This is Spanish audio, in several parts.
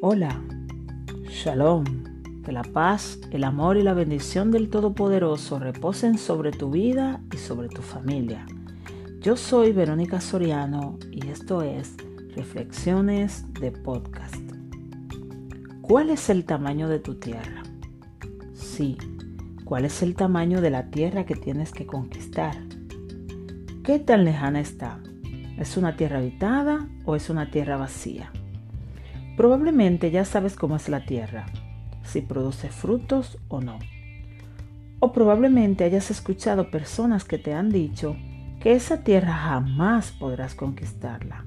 Hola, Shalom, que la paz, el amor y la bendición del Todopoderoso reposen sobre tu vida y sobre tu familia. Yo soy Verónica Soriano y esto es Reflexiones de Podcast. ¿Cuál es el tamaño de tu tierra? Sí, ¿cuál es el tamaño de la tierra que tienes que conquistar? ¿Qué tan lejana está? ¿Es una tierra habitada o es una tierra vacía? Probablemente ya sabes cómo es la tierra, si produce frutos o no. O probablemente hayas escuchado personas que te han dicho que esa tierra jamás podrás conquistarla,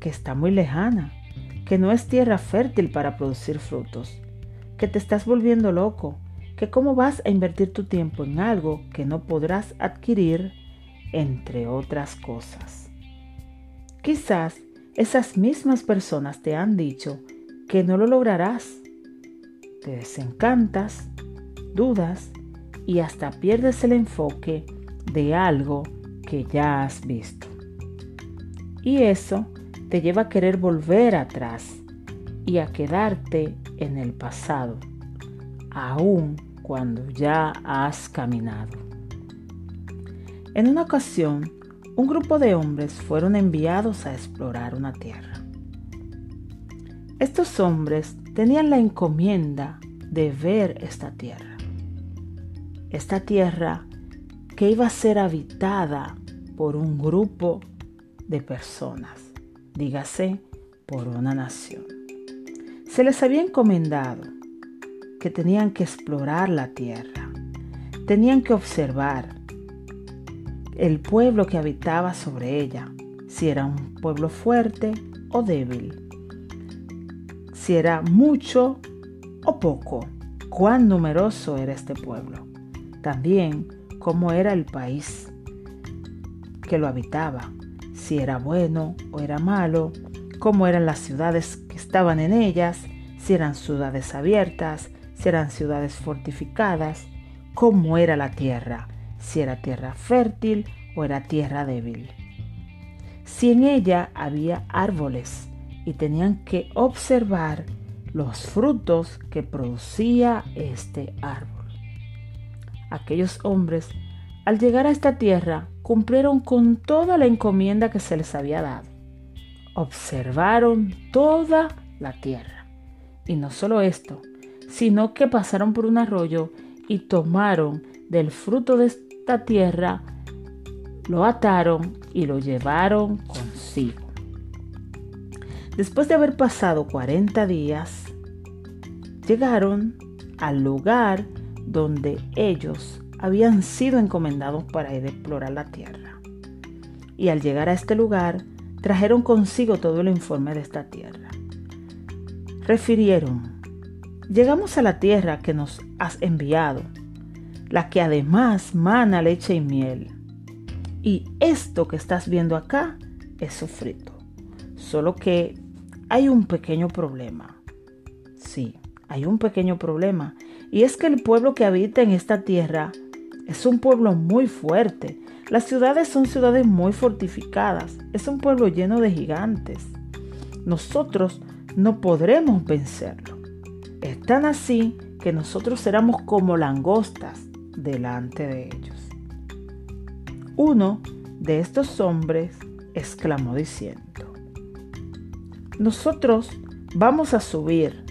que está muy lejana, que no es tierra fértil para producir frutos, que te estás volviendo loco, que cómo vas a invertir tu tiempo en algo que no podrás adquirir, entre otras cosas. Quizás esas mismas personas te han dicho que no lo lograrás. Te desencantas, dudas y hasta pierdes el enfoque de algo que ya has visto. Y eso te lleva a querer volver atrás y a quedarte en el pasado, aun cuando ya has caminado. En una ocasión, un grupo de hombres fueron enviados a explorar una tierra. Estos hombres tenían la encomienda de ver esta tierra. Esta tierra que iba a ser habitada por un grupo de personas, dígase, por una nación. Se les había encomendado que tenían que explorar la tierra, tenían que observar, el pueblo que habitaba sobre ella, si era un pueblo fuerte o débil, si era mucho o poco, cuán numeroso era este pueblo, también cómo era el país que lo habitaba, si era bueno o era malo, cómo eran las ciudades que estaban en ellas, si eran ciudades abiertas, si eran ciudades fortificadas, cómo era la tierra, si era tierra fértil o era tierra débil. Si en ella había árboles y tenían que observar los frutos que producía este árbol. Aquellos hombres, al llegar a esta tierra, cumplieron con toda la encomienda que se les había dado. Observaron toda la tierra. Y no solo esto, sino que pasaron por un arroyo y tomaron del fruto de esta tierra, lo ataron y lo llevaron consigo. Después de haber pasado 40 días, llegaron al lugar donde ellos habían sido encomendados para ir a explorar la tierra. Y al llegar a este lugar, trajeron consigo todo el informe de esta tierra. Refirieron, llegamos a la tierra que nos has enviado la que además mana leche y miel. Y esto que estás viendo acá es su frito. Solo que hay un pequeño problema. Sí, hay un pequeño problema. Y es que el pueblo que habita en esta tierra es un pueblo muy fuerte. Las ciudades son ciudades muy fortificadas. Es un pueblo lleno de gigantes. Nosotros no podremos vencerlo. Es tan así que nosotros éramos como langostas delante de ellos. Uno de estos hombres exclamó diciendo, nosotros vamos a subir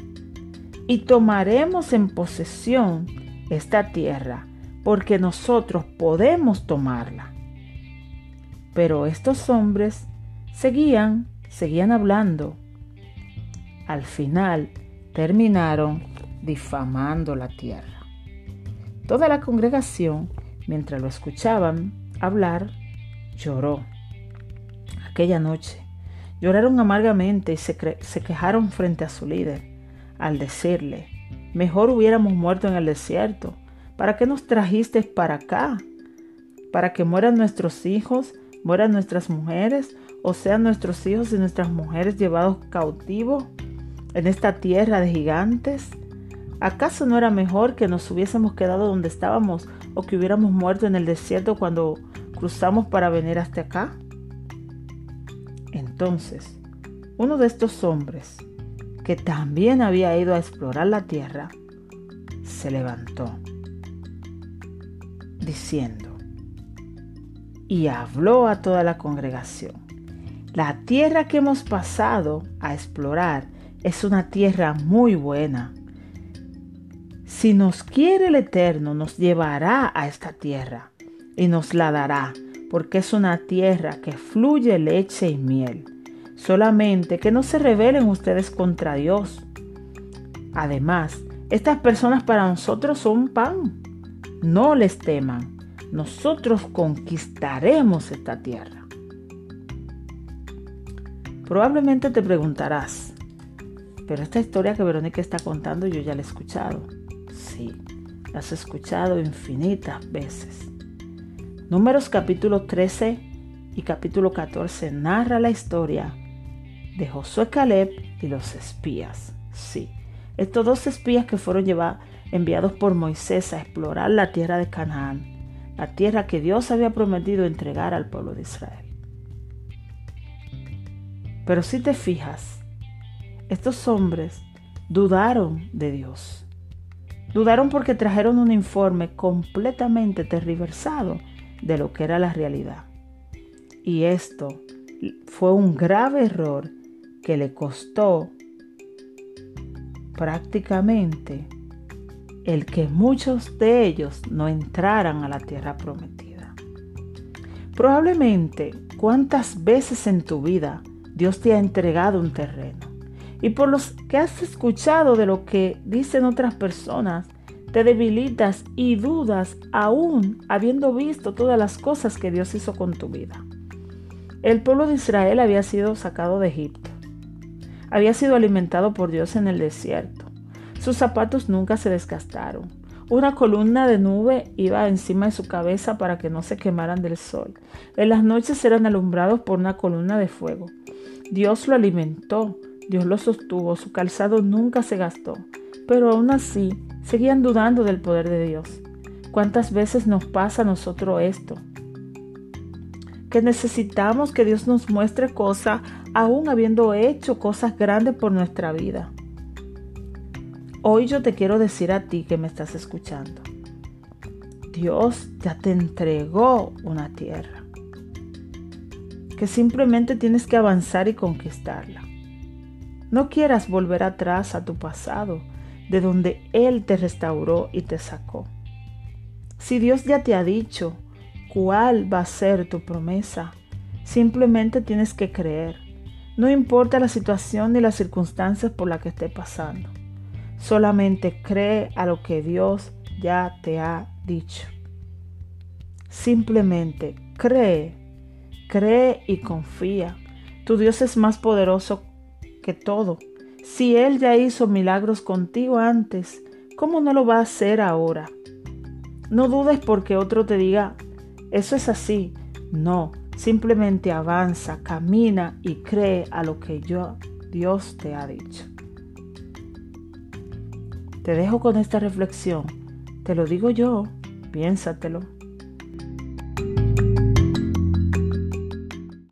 y tomaremos en posesión esta tierra, porque nosotros podemos tomarla. Pero estos hombres seguían, seguían hablando. Al final terminaron difamando la tierra. Toda la congregación, mientras lo escuchaban hablar, lloró. Aquella noche lloraron amargamente y se, quejaron frente a su líder al decirle, mejor hubiéramos muerto en el desierto. ¿Para qué nos trajiste para acá? ¿Para que mueran nuestros hijos, mueran nuestras mujeres, o sean nuestros hijos y nuestras mujeres llevados cautivos en esta tierra de gigantes? ¿Acaso no era mejor que nos hubiésemos quedado donde estábamos o que hubiéramos muerto en el desierto cuando cruzamos para venir hasta acá? Entonces, uno de estos hombres, que también había ido a explorar la tierra, se levantó, diciendo, y habló a toda la congregación, la tierra que hemos pasado a explorar es una tierra muy buena. Si nos quiere el Eterno, nos llevará a esta tierra y nos la dará, porque es una tierra que fluye leche y miel. Solamente que no se rebelen ustedes contra Dios. Además, estas personas para nosotros son pan. No les teman. Nosotros conquistaremos esta tierra. Probablemente te preguntarás, pero esta historia que Verónica está contando yo ya la he escuchado. Sí, la has escuchado infinitas veces. Números capítulo 13 y capítulo 14 narra la historia de Josué Caleb y los espías. Sí, estos dos espías que fueron llevados, enviados por Moisés a explorar la tierra de Canaán, la tierra que Dios había prometido entregar al pueblo de Israel. Pero si te fijas, estos hombres dudaron de Dios. Dudaron porque trajeron un informe completamente tergiversado de lo que era la realidad. Y esto fue un grave error que le costó prácticamente el que muchos de ellos no entraran a la tierra prometida. Probablemente, ¿cuántas veces en tu vida Dios te ha entregado un terreno? Y por los que has escuchado de lo que dicen otras personas, te debilitas y dudas aún habiendo visto todas las cosas que Dios hizo con tu vida. El pueblo de Israel había sido sacado de Egipto. Había sido alimentado por Dios en el desierto. Sus zapatos nunca se desgastaron. Una columna de nube iba encima de su cabeza para que no se quemaran del sol. En las noches eran alumbrados por una columna de fuego. Dios lo alimentó, Dios lo sostuvo, su calzado nunca se gastó. Pero aún así, seguían dudando del poder de Dios. ¿Cuántas veces nos pasa a nosotros esto? Que necesitamos que Dios nos muestre cosas aún habiendo hecho cosas grandes por nuestra vida. Hoy yo te quiero decir a ti que me estás escuchando. Dios ya te entregó una tierra. Que simplemente tienes que avanzar y conquistarla. No quieras volver atrás a tu pasado de donde Él te restauró y te sacó. Si Dios ya te ha dicho cuál va a ser tu promesa, simplemente tienes que creer. No importa la situación ni las circunstancias por las que esté pasando. Solamente cree a lo que Dios ya te ha dicho. Simplemente cree, cree y confía. Tu Dios es más poderoso que todo si Él ya hizo milagros contigo antes, ¿cómo no lo va a hacer ahora? No dudes porque otro te diga, eso es así. No, simplemente avanza, camina y cree a lo que yo, Dios te ha dicho. Te dejo con esta reflexión. Te lo digo yo, piénsatelo.